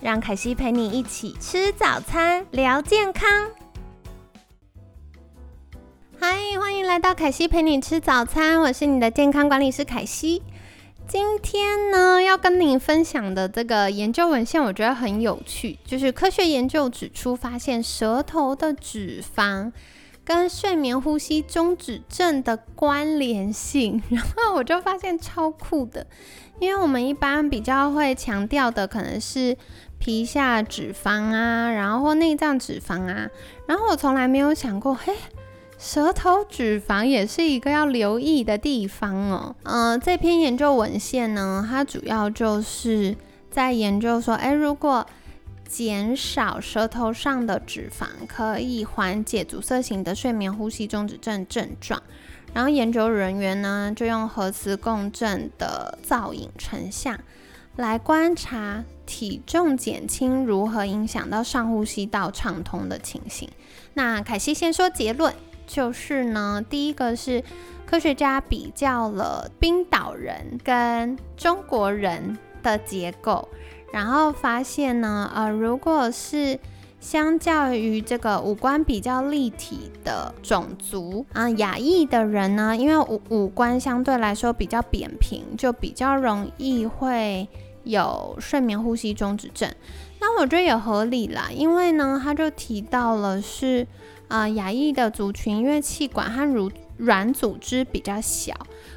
让凯西陪你一起吃早餐，聊健康。嗨，欢迎来到凯西陪你吃早餐，我是你的健康管理师凯西。今天呢，要跟你分享的这个研究文献，我觉得很有趣，就是科学研究指出，发现舌头的脂肪跟睡眠呼吸中止症的关联性。然后我就发现超酷的，因为我们一般比较会强调的可能是。皮下脂肪啊，然后内脏脂肪啊，然后我从来没有想过，嘿，舌头脂肪也是一个要留意的地方哦。嗯，这篇研究文献呢，它主要就是在研究说，哎，如果减少舌头上的脂肪，可以缓解阻塞型的睡眠呼吸中止症症状。然后研究人员呢，就用核磁共振的造影成像。来观察体重减轻如何影响到上呼吸道畅通的情形。那凯西先说结论，就是呢，第一个是科学家比较了冰岛人跟中国人的结构，然后发现呢，呃，如果是相较于这个五官比较立体的种族啊，亚裔的人呢，因为五五官相对来说比较扁平，就比较容易会。有睡眠呼吸中止症，那我觉得也合理啦，因为呢，他就提到了是啊，亚裔的族群，因为气管和乳软组织比较小，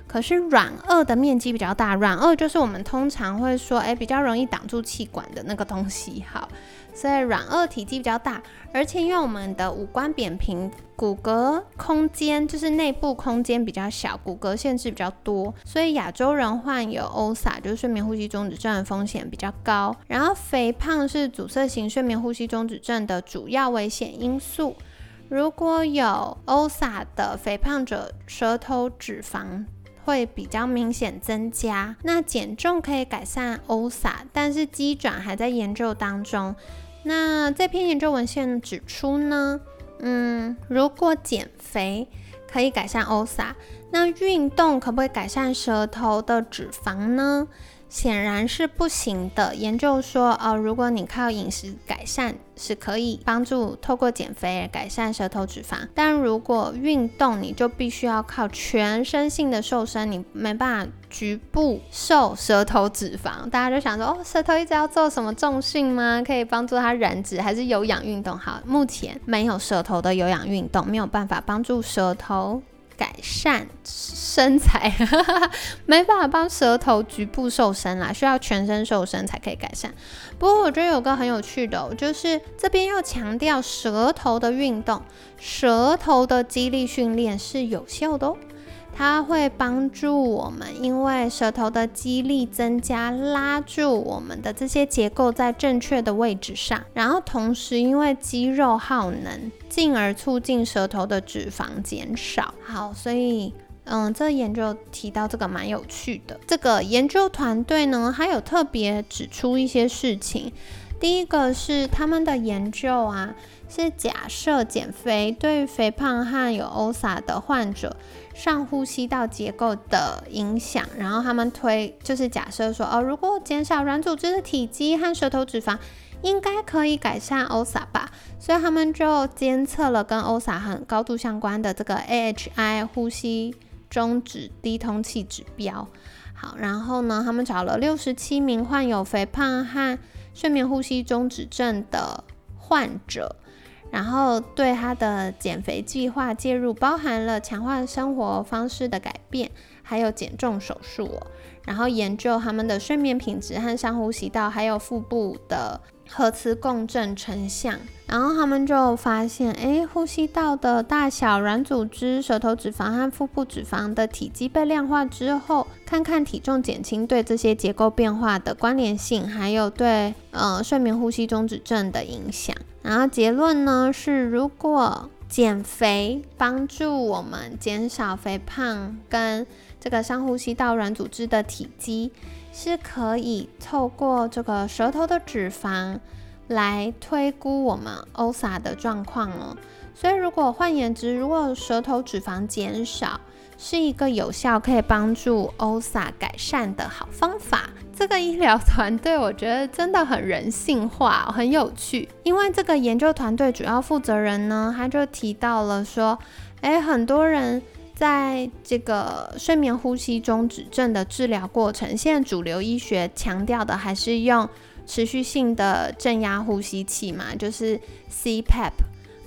可是软腭的面积比较大，软腭就是我们通常会说，哎，比较容易挡住气管的那个东西，好。所以软腭体积比较大，而且因为我们的五官扁平，骨骼空间就是内部空间比较小，骨骼限制比较多，所以亚洲人患有 OSA 就是睡眠呼吸中止症的风险比较高。然后肥胖是阻塞型睡眠呼吸中止症的主要危险因素。如果有 OSA 的肥胖者，舌头脂肪会比较明显增加。那减重可以改善 OSA，但是肌转还在研究当中。那这篇研究文献指出呢，嗯，如果减肥可以改善 OSA，那运动可不可以改善舌头的脂肪呢？显然是不行的。研究说，哦，如果你靠饮食改善，是可以帮助透过减肥改善舌头脂肪。但如果运动，你就必须要靠全身性的瘦身，你没办法局部瘦舌头脂肪。大家就想说，哦，舌头一直要做什么重训吗？可以帮助它燃脂，还是有氧运动好？目前没有舌头的有氧运动，没有办法帮助舌头。改善身材，没办法帮舌头局部瘦身啦，需要全身瘦身才可以改善。不过我觉得有个很有趣的，就是这边要强调舌头的运动，舌头的肌力训练是有效的哦。它会帮助我们，因为舌头的肌力增加，拉住我们的这些结构在正确的位置上，然后同时因为肌肉耗能，进而促进舌头的脂肪减少。好，所以嗯，这研究提到这个蛮有趣的。这个研究团队呢，还有特别指出一些事情。第一个是他们的研究啊，是假设减肥对肥胖和有 OSA 的患者。上呼吸道结构的影响，然后他们推就是假设说，哦，如果减少软组织的体积和舌头脂肪，应该可以改善 OSA 吧？所以他们就监测了跟 OSA 很高度相关的这个 AHI 呼吸中止低通气指标。好，然后呢，他们找了六十七名患有肥胖和睡眠呼吸中止症的患者。然后对他的减肥计划介入，包含了强化生活方式的改变，还有减重手术哦。然后研究他们的睡眠品质和上呼吸道，还有腹部的核磁共振成像。然后他们就发现，哎，呼吸道的大小、软组织、舌头脂肪和腹部脂肪的体积被量化之后，看看体重减轻对这些结构变化的关联性，还有对呃睡眠呼吸中止症的影响。然后结论呢是，如果减肥帮助我们减少肥胖跟这个上呼吸道软组织的体积，是可以透过这个舌头的脂肪来推估我们 OSA 的状况哦。所以，如果换言之，如果舌头脂肪减少，是一个有效可以帮助 OSA 改善的好方法。这个医疗团队我觉得真的很人性化，很有趣。因为这个研究团队主要负责人呢，他就提到了说，诶，很多人在这个睡眠呼吸中止症的治疗过程，现在主流医学强调的还是用持续性的正压呼吸器嘛，就是 CPAP。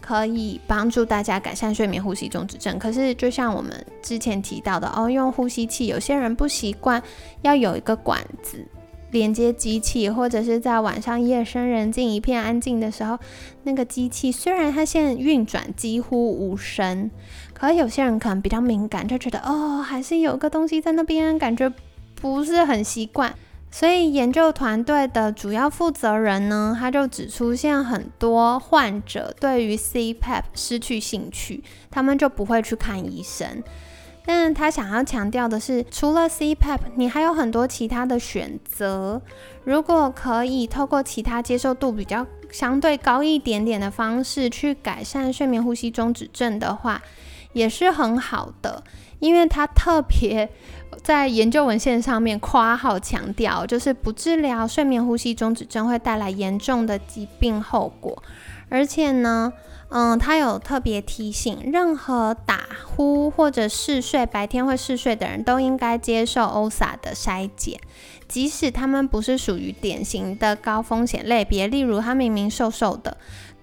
可以帮助大家改善睡眠呼吸中止症。可是，就像我们之前提到的哦，用呼吸器，有些人不习惯要有一个管子连接机器，或者是在晚上夜深人静、一片安静的时候，那个机器虽然它现在运转几乎无声，可有些人可能比较敏感，就觉得哦，还是有个东西在那边，感觉不是很习惯。所以研究团队的主要负责人呢，他就只出现很多患者对于 CPAP 失去兴趣，他们就不会去看医生。但他想要强调的是，除了 CPAP，你还有很多其他的选择。如果可以透过其他接受度比较相对高一点点的方式去改善睡眠呼吸中止症的话，也是很好的。因为他特别。在研究文献上面夸号强调，就是不治疗睡眠呼吸中止症会带来严重的疾病后果，而且呢，嗯，他有特别提醒，任何打呼或者嗜睡、白天会嗜睡的人都应该接受 OSA 的筛检，即使他们不是属于典型的高风险类别，例如他明明瘦瘦的。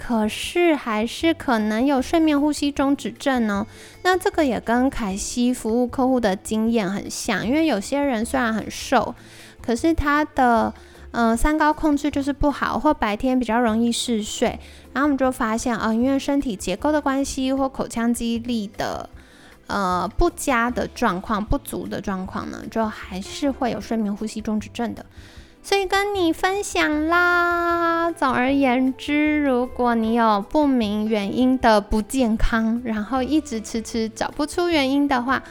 可是还是可能有睡眠呼吸中止症哦。那这个也跟凯西服务客户的经验很像，因为有些人虽然很瘦，可是他的嗯三高控制就是不好，或白天比较容易嗜睡。然后我们就发现啊，因为身体结构的关系或口腔肌力的呃不佳的状况、不足的状况呢，就还是会有睡眠呼吸中止症的。所以跟你分享啦。总而言之，如果你有不明原因的不健康，然后一直迟迟找不出原因的话，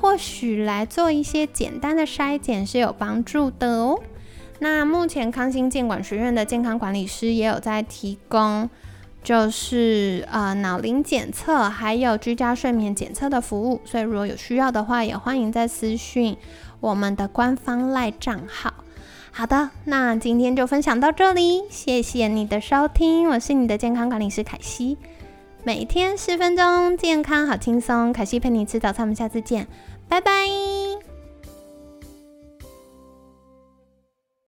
或许来做一些简单的筛检是有帮助的哦。那目前康心健管学院的健康管理师也有在提供，就是呃脑龄检测还有居家睡眠检测的服务。所以如果有需要的话，也欢迎在私讯我们的官方赖账号。好的，那今天就分享到这里，谢谢你的收听，我是你的健康管理师凯西，每天十分钟，健康好轻松，凯西陪你吃早餐，我们下次见，拜拜。